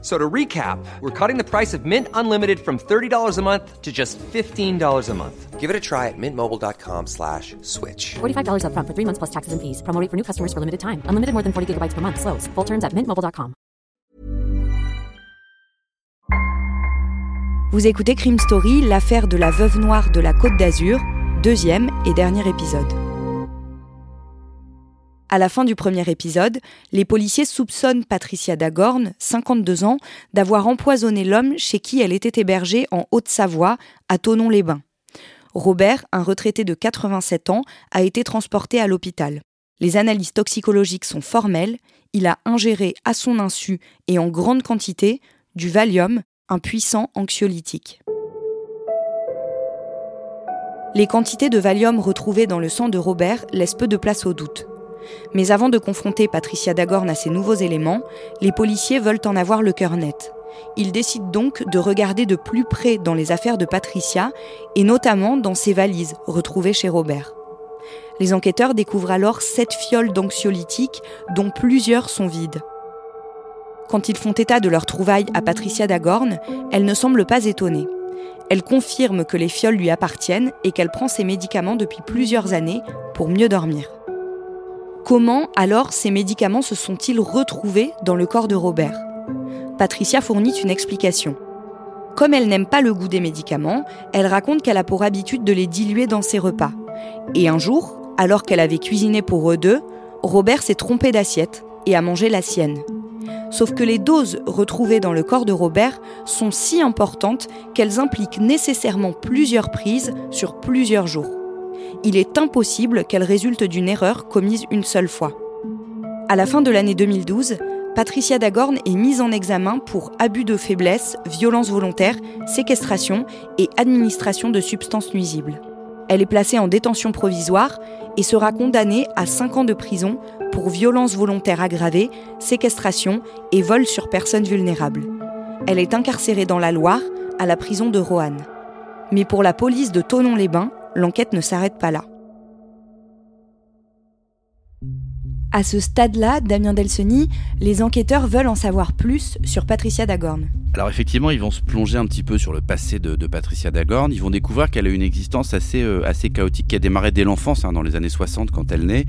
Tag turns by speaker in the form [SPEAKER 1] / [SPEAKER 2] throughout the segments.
[SPEAKER 1] So to recap, we're cutting the price of Mint Unlimited from $30 a month to just $15 a month.
[SPEAKER 2] Give it a try at mintmobile.com slash switch.
[SPEAKER 3] $45 upfront for three months plus taxes and fees. Promo rate for new customers for limited time. Unlimited more than 40 gigabytes per month. Slows. Full terms at mintmobile.com.
[SPEAKER 4] Vous écoutez Crime Story, l'affaire de la veuve noire de la Côte d'Azur, deuxième et dernier épisode. À la fin du premier épisode, les policiers soupçonnent Patricia Dagorn, 52 ans, d'avoir empoisonné l'homme chez qui elle était hébergée en Haute-Savoie, à Tonon-les-Bains. Robert, un retraité de 87 ans, a été transporté à l'hôpital. Les analyses toxicologiques sont formelles. Il a ingéré à son insu et en grande quantité du Valium, un puissant anxiolytique. Les quantités de Valium retrouvées dans le sang de Robert laissent peu de place au doute. Mais avant de confronter Patricia Dagorn à ces nouveaux éléments, les policiers veulent en avoir le cœur net. Ils décident donc de regarder de plus près dans les affaires de Patricia, et notamment dans ses valises retrouvées chez Robert. Les enquêteurs découvrent alors sept fioles d'anxiolytiques, dont plusieurs sont vides. Quand ils font état de leur trouvaille à Patricia Dagorn, elle ne semble pas étonnée. Elle confirme que les fioles lui appartiennent et qu'elle prend ses médicaments depuis plusieurs années pour mieux dormir. Comment alors ces médicaments se sont-ils retrouvés dans le corps de Robert? Patricia fournit une explication. Comme elle n'aime pas le goût des médicaments, elle raconte qu'elle a pour habitude de les diluer dans ses repas. Et un jour, alors qu'elle avait cuisiné pour eux deux, Robert s'est trompé d'assiette et a mangé la sienne. Sauf que les doses retrouvées dans le corps de Robert sont si importantes qu'elles impliquent nécessairement plusieurs prises sur plusieurs jours il est impossible qu'elle résulte d'une erreur commise une seule fois. À la fin de l'année 2012, Patricia Dagorn est mise en examen pour abus de faiblesse, violence volontaire, séquestration et administration de substances nuisibles. Elle est placée en détention provisoire et sera condamnée à 5 ans de prison pour violence volontaire aggravée, séquestration et vol sur personnes vulnérables. Elle est incarcérée dans la Loire, à la prison de Roanne. Mais pour la police de Tonon-les-Bains, l'enquête ne s'arrête pas là. À ce stade-là, Damien Delseny, les enquêteurs veulent en savoir plus sur Patricia Dagorn.
[SPEAKER 5] Alors effectivement, ils vont se plonger un petit peu sur le passé de, Patricia Dagorn. Ils vont découvrir qu'elle a une existence assez, euh, assez chaotique qui a démarré dès l'enfance, hein, dans les années 60 quand elle naît.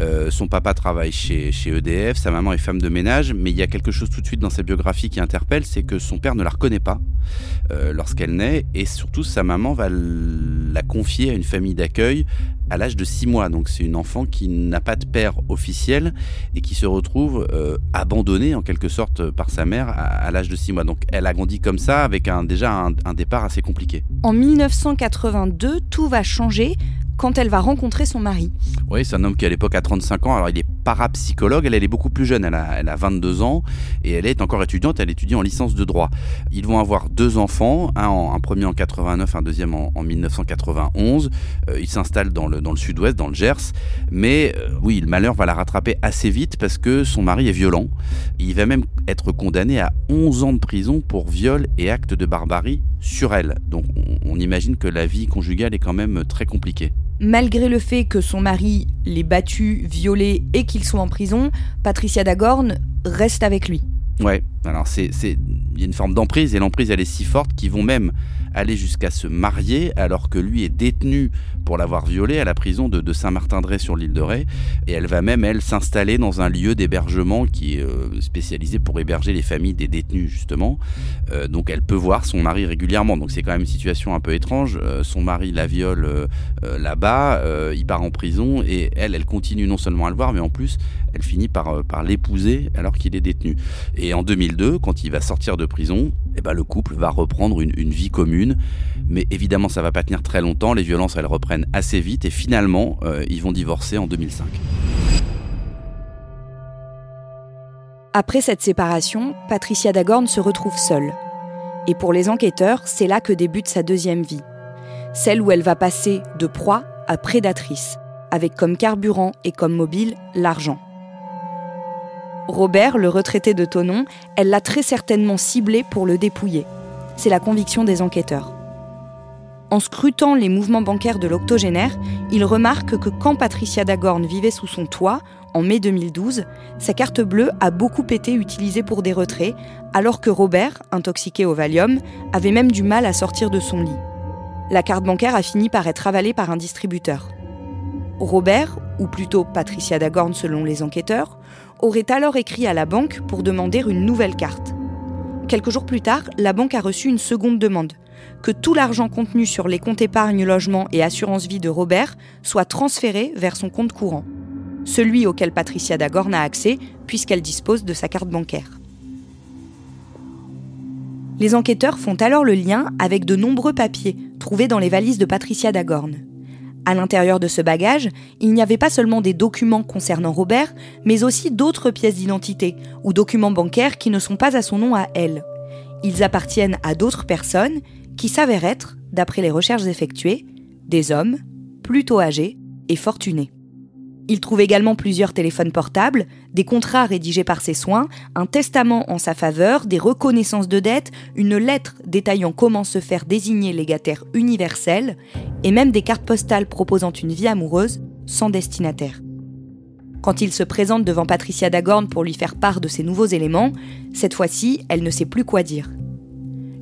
[SPEAKER 5] Euh, son papa travaille chez, chez EDF, sa maman est femme de ménage, mais il y a quelque chose tout de suite dans sa biographie qui interpelle, c'est que son père ne la reconnaît pas euh, lorsqu'elle naît, et surtout sa maman va la confier à une famille d'accueil à l'âge de 6 mois. Donc c'est une enfant qui n'a pas de père officiel et qui se retrouve abandonnée en quelque sorte par sa mère à, l'âge de 6 mois. Donc elle a grandi comme ça avec un, déjà un départ assez compliqué.
[SPEAKER 4] En 1982, tout va changer quand elle va rencontrer son mari.
[SPEAKER 5] Oui, c'est un homme qui à l'époque a 35 ans. Alors il est parapsychologue, elle, est beaucoup plus jeune, elle a, elle a 22 ans et elle est encore étudiante, elle étudie en licence de droit. Ils vont avoir deux enfants, un, en, un premier en 89, un deuxième en, 1991. Euh, ils s'installent dans le, dans le sud-ouest, dans le Gers. Mais euh, oui, le malheur va la rattraper assez vite parce que son mari est violent. Il va même être condamné à 11 ans de prison pour viol et acte de barbarie sur elle. Donc on imagine que la vie conjugale est quand même très compliquée.
[SPEAKER 4] Malgré le fait que son mari l'ait battu, violé et qu'il soit en prison, Patricia Dagorn reste avec lui.
[SPEAKER 5] Ouais, alors c'est il y a une forme d'emprise et l'emprise elle est si forte qu'ils vont même aller jusqu'à se marier alors que lui est détenu pour l'avoir violée à la prison de, Saint-Martin-de-Ré sur l'île de Ré. Et elle va même elle s'installer dans un lieu d'hébergement qui est euh, spécialisé pour héberger les familles des détenus justement. Euh, donc elle peut voir son mari régulièrement. Donc c'est quand même une situation un peu étrange. Euh, son mari la viole là-bas il part en prison et elle elle continue non seulement à le voir mais en plus elle finit par, par l'épouser alors qu'il est détenu. Et en 2002 quand il va sortir de prison eh ben, le couple va reprendre une, vie commune. Mais évidemment, ça va pas tenir très longtemps. Les violences, elles reprennent assez vite. Et finalement, euh, ils vont divorcer en 2005.
[SPEAKER 4] Après cette séparation, Patricia Dagorn se retrouve seule. Et pour les enquêteurs, c'est là que débute sa deuxième vie. Celle où elle va passer de proie à prédatrice, avec comme carburant et comme mobile l'argent. Robert, le retraité de Tonon, elle l'a très certainement ciblé pour le dépouiller. C'est la conviction des enquêteurs. En scrutant les mouvements bancaires de l'octogénaire, il remarque que quand Patricia Dagorn vivait sous son toit, en mai 2012, sa carte bleue a beaucoup été utilisée pour des retraits, alors que Robert, intoxiqué au Valium, avait même du mal à sortir de son lit. La carte bancaire a fini par être avalée par un distributeur. Robert, ou plutôt Patricia Dagorn selon les enquêteurs, aurait alors écrit à la banque pour demander une nouvelle carte. Quelques jours plus tard, la banque a reçu une seconde demande que tout l'argent contenu sur les comptes épargne logement et assurance vie de Robert soit transféré vers son compte courant celui auquel Patricia Dagorn a accès puisqu'elle dispose de sa carte bancaire. Les enquêteurs font alors le lien avec de nombreux papiers trouvés dans les valises de Patricia Dagorn. À l'intérieur de ce bagage, il n'y avait pas seulement des documents concernant Robert, mais aussi d'autres pièces d'identité ou documents bancaires qui ne sont pas à son nom à elle. Ils appartiennent à d'autres personnes qui s'avèrent être, d'après les recherches effectuées, des hommes plutôt âgés et fortunés. Il trouve également plusieurs téléphones portables, des contrats rédigés par ses soins, un testament en sa faveur, des reconnaissances de dettes, une lettre détaillant comment se faire désigner légataire universel, et même des cartes postales proposant une vie amoureuse sans destinataire. Quand il se présente devant Patricia Dagorn pour lui faire part de ces nouveaux éléments, cette fois-ci, elle ne sait plus quoi dire.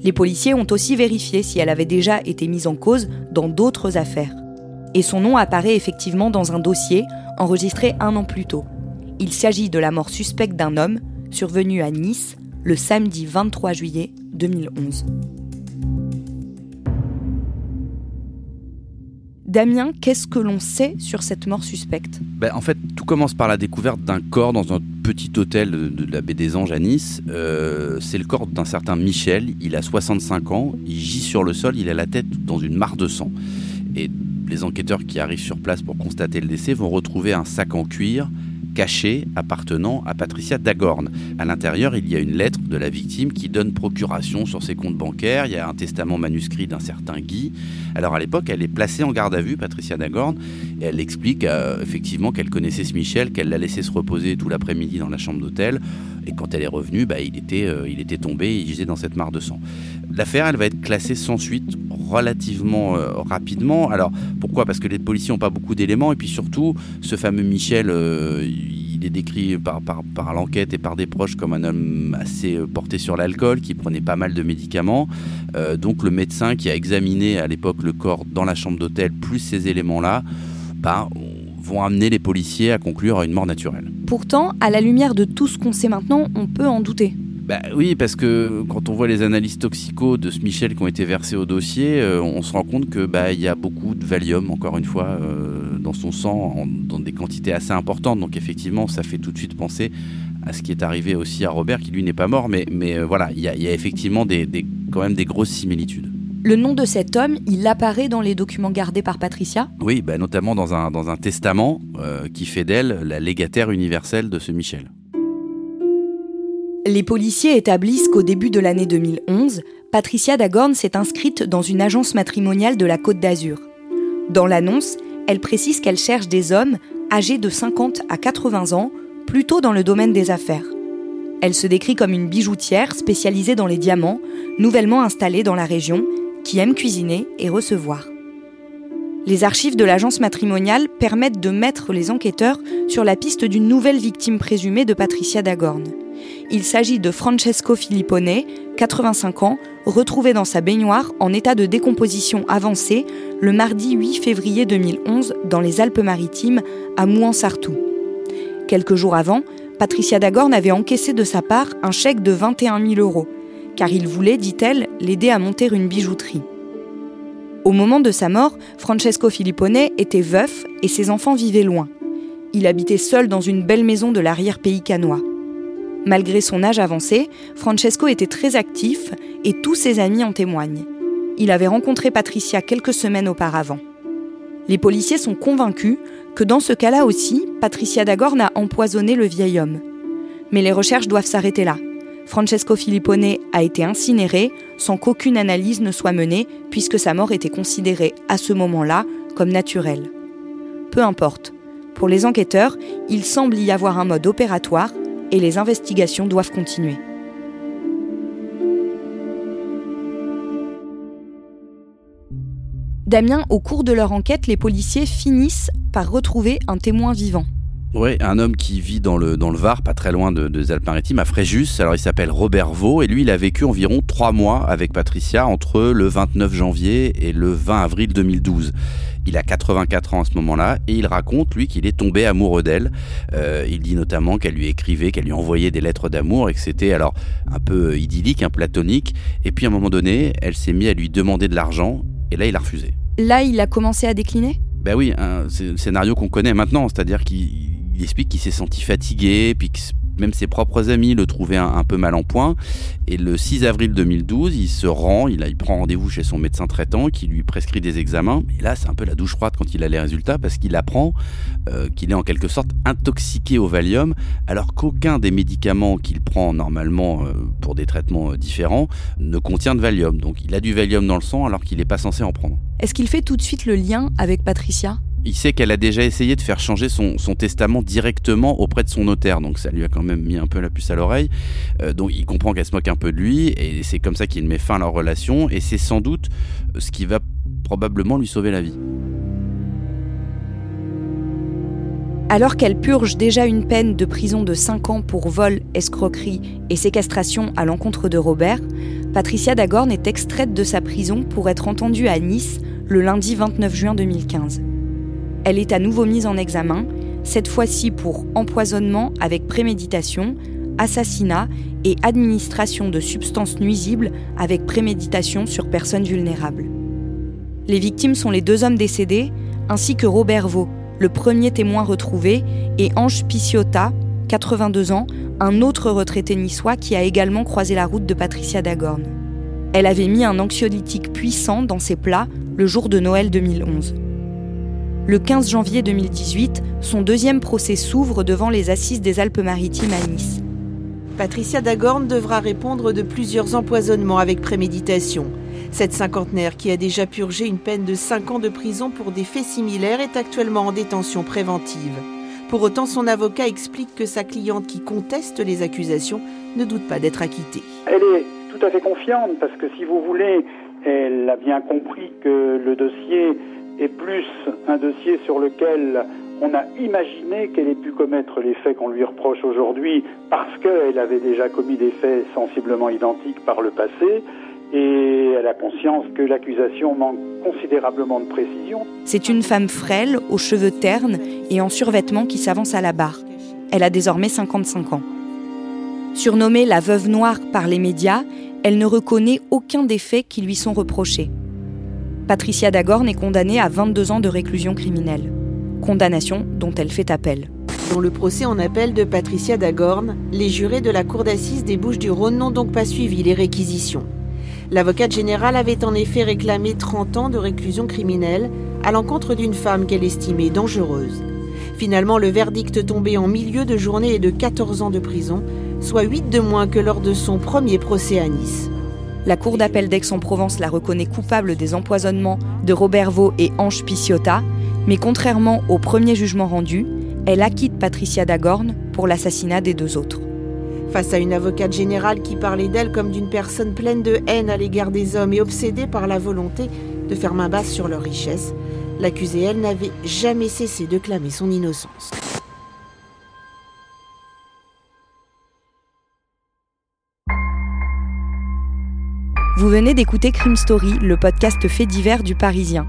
[SPEAKER 4] Les policiers ont aussi vérifié si elle avait déjà été mise en cause dans d'autres affaires. Et son nom apparaît effectivement dans un dossier enregistré un an plus tôt. Il s'agit de la mort suspecte d'un homme survenu à Nice le samedi 23 juillet 2011. Damien, qu'est-ce que l'on sait sur cette mort suspecte?
[SPEAKER 5] Ben, En fait, tout commence par la découverte d'un corps dans un petit hôtel de, la baie des Anges à Nice. Euh, c'est le corps d'un certain Michel. Il a 65 ans. Il gît sur le sol. Il a la tête dans une mare de sang. Les enquêteurs qui arrivent sur place pour constater le décès vont retrouver un sac en cuir caché appartenant à Patricia Dagorn. À l'intérieur, il y a une lettre de la victime qui donne procuration sur ses comptes bancaires. Il y a un testament manuscrit d'un certain Guy. Alors à l'époque, elle est placée en garde à vue, Patricia Dagorn, et elle explique euh, effectivement qu'elle connaissait ce Michel, qu'elle l'a laissé se reposer tout l'après-midi dans la chambre d'hôtel, et quand elle est revenue, bah, il, était, euh, il était tombé, il gisait dans cette mare de sang. L'affaire, elle va être classée sans suite relativement euh, rapidement. Alors pourquoi? Parce que les policiers n'ont pas beaucoup d'éléments et puis surtout, ce fameux Michel, il est décrit par, par, l'enquête et par des proches comme un homme assez euh, porté sur l'alcool, qui prenait pas mal de médicaments. donc le médecin qui a examiné à l'époque le corps dans la chambre d'hôtel, plus ces éléments-là, bah, vont amener les policiers à conclure à une mort naturelle.
[SPEAKER 4] Pourtant, à la lumière de tout ce qu'on sait maintenant, on peut en douter.
[SPEAKER 5] Bah oui, parce que quand on voit les analyses toxicaux de ce Michel qui ont été versées au dossier, euh, on se rend compte que bah il y a beaucoup de Valium, encore une fois, euh, dans son sang, dans des quantités assez importantes. Donc effectivement, ça fait tout de suite penser à ce qui est arrivé aussi à Robert, qui lui n'est pas mort, mais, mais euh, voilà, il y, a, effectivement des, quand même des grosses similitudes.
[SPEAKER 4] Le nom de cet homme, il apparaît dans les documents gardés par Patricia?
[SPEAKER 5] Oui, bah, notamment dans un, dans un testament qui fait d'elle la légataire universelle de ce Michel.
[SPEAKER 4] Les policiers établissent qu'au début de l'année 2011, Patricia Dagorn s'est inscrite dans une agence matrimoniale de la Côte d'Azur. Dans l'annonce, elle précise qu'elle cherche des hommes âgés de 50 à 80 ans, plutôt dans le domaine des affaires. Elle se décrit comme une bijoutière spécialisée dans les diamants, nouvellement installée dans la région, qui aime cuisiner et recevoir. Les archives de l'agence matrimoniale permettent de mettre les enquêteurs sur la piste d'une nouvelle victime présumée de Patricia Dagorn. Il s'agit de Francesco Filippone, 85 ans, retrouvé dans sa baignoire en état de décomposition avancée le mardi 8 février 2011 dans les Alpes-Maritimes à Mouansartou. Quelques jours avant, Patricia Dagorn avait encaissé de sa part un chèque de 21 000 euros, car il voulait, dit-elle, l'aider à monter une bijouterie. Au moment de sa mort, Francesco Filippone était veuf et ses enfants vivaient loin. Il habitait seul dans une belle maison de l'arrière-pays canois. Malgré son âge avancé, Francesco était très actif et tous ses amis en témoignent. Il avait rencontré Patricia quelques semaines auparavant. Les policiers sont convaincus que dans ce cas-là aussi, Patricia Dagorn a empoisonné le vieil homme. Mais les recherches doivent s'arrêter là. Francesco Filippone a été incinéré sans qu'aucune analyse ne soit menée puisque sa mort était considérée à ce moment-là comme naturelle. Peu importe. Pour les enquêteurs, il semble y avoir un mode opératoire et les investigations doivent continuer. Damien, au cours de leur enquête, les policiers finissent par retrouver un témoin vivant.
[SPEAKER 5] Oui, un homme qui vit dans le, dans le Var, pas très loin de, des Alpes-Maritimes, à Fréjus. Alors il s'appelle Robert Vaux et lui il a vécu environ trois mois avec Patricia entre le 29 janvier et le 20 avril 2012. Il a 84 ans à ce moment-là et il raconte, lui, qu'il est tombé amoureux d'elle. Euh, il dit notamment qu'elle lui écrivait, qu'elle lui envoyait des lettres d'amour et que c'était alors un peu idyllique, un platonique. Et puis à un moment donné, elle s'est mise à lui demander de l'argent et là il a refusé.
[SPEAKER 4] Là, il a commencé à décliner?
[SPEAKER 5] Ben oui, c'est le scénario qu'on connaît maintenant, c'est-à-dire qu'il il explique qu'il s'est senti fatigué, puis que même ses propres amis le trouvaient un, peu mal en point. Et le 6 avril 2012, il se rend, il, prend rendez-vous chez son médecin traitant qui lui prescrit des examens. Et là, c'est un peu la douche froide quand il a les résultats parce qu'il apprend euh, qu'il est en quelque sorte intoxiqué au Valium, alors qu'aucun des médicaments qu'il prend normalement euh, pour des traitements euh, différents ne contient de Valium. Donc il a du Valium dans le sang alors qu'il n'est pas censé en prendre.
[SPEAKER 4] Est-ce qu'il fait tout de suite le lien avec Patricia?
[SPEAKER 5] Il sait qu'elle a déjà essayé de faire changer son, testament directement auprès de son notaire, donc ça lui a quand même mis un peu la puce à l'oreille. Euh, donc il comprend qu'elle se moque un peu de lui, et c'est comme ça qu'il met fin à leur relation, et c'est sans doute ce qui va probablement lui sauver la vie.
[SPEAKER 4] Alors qu'elle purge déjà une peine de prison de 5 ans pour vol, escroquerie et séquestration à l'encontre de Robert, Patricia Dagorn est extraite de sa prison pour être entendue à Nice le lundi 29 juin 2015 elle est à nouveau mise en examen, cette fois-ci pour empoisonnement avec préméditation, assassinat et administration de substances nuisibles avec préméditation sur personnes vulnérables. Les victimes sont les deux hommes décédés, ainsi que Robert Vaux, le premier témoin retrouvé, et Ange Piciotta, 82 ans, un autre retraité niçois qui a également croisé la route de Patricia Dagorn. Elle avait mis un anxiolytique puissant dans ses plats le jour de Noël 2011. Le 15 janvier 2018, son deuxième procès s'ouvre devant les assises des Alpes-Maritimes à Nice.
[SPEAKER 6] Patricia Dagorn devra répondre de plusieurs empoisonnements avec préméditation. Cette cinquantenaire, qui a déjà purgé une peine de 5 ans de prison pour des faits similaires, est actuellement en détention préventive. Pour autant, son avocat explique que sa cliente qui conteste les accusations ne doute pas d'être acquittée.
[SPEAKER 7] Elle est tout à fait confiante parce que si vous voulez, elle a bien compris que le dossier est plus un dossier sur lequel on a imaginé qu'elle ait pu commettre les faits qu'on lui reproche aujourd'hui parce qu'elle avait déjà commis des faits sensiblement identiques par le passé et elle a conscience que l'accusation manque considérablement de précision.
[SPEAKER 4] C'est une femme frêle, aux cheveux ternes et en survêtement qui s'avance à la barre. Elle a désormais 55 ans. Surnommée la veuve noire par les médias, elle ne reconnaît aucun des faits qui lui sont reprochés. Patricia Dagorn est condamnée à 22 ans de réclusion criminelle. Condamnation dont elle fait appel.
[SPEAKER 6] Dans le procès en appel de Patricia Dagorn, les jurés de la cour d'assises des Bouches-du-Rhône n'ont donc pas suivi les réquisitions. L'avocate générale avait en effet réclamé 30 ans de réclusion criminelle à l'encontre d'une femme qu'elle estimait dangereuse. Finalement, le verdict tombé en milieu de journée est de 14 ans de prison, soit 8 de moins que lors de son premier procès à Nice.
[SPEAKER 4] La Cour d'appel d'Aix-en-Provence la reconnaît coupable des empoisonnements de Robert Vaux et Ange Piciotta, mais contrairement au premier jugement rendu, elle acquitte Patricia Dagorn pour l'assassinat des deux autres.
[SPEAKER 6] Face à une avocate générale qui parlait d'elle comme d'une personne pleine de haine à l'égard des hommes et obsédée par la volonté de faire main basse sur leur richesse, l'accusée, elle, n'avait jamais cessé de clamer son innocence.
[SPEAKER 4] Vous venez d'écouter Crime Story, le podcast fait divers du Parisien.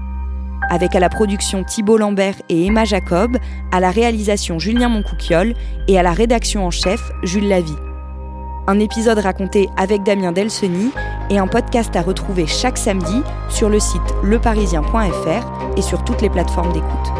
[SPEAKER 4] Avec à la production Thibault Lambert et Emma Jacob, à la réalisation Julien Moncouquiole et à la rédaction en chef Jules Lavie. Un épisode raconté avec Damien Delseny et un podcast à retrouver chaque samedi sur le site leparisien.fr et sur toutes les plateformes d'écoute.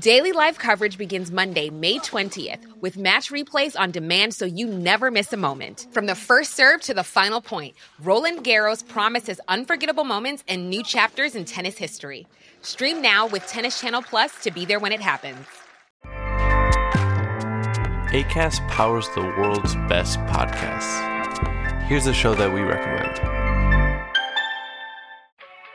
[SPEAKER 8] Daily live coverage begins Monday, May 20th, with match replays on demand so you never miss a moment. From the first serve to the final point, Roland Garros promises unforgettable moments and new chapters in tennis history. Stream now with Tennis Channel Plus to be there when it happens.
[SPEAKER 9] ACAST powers the world's best podcasts. Here's a show that we recommend.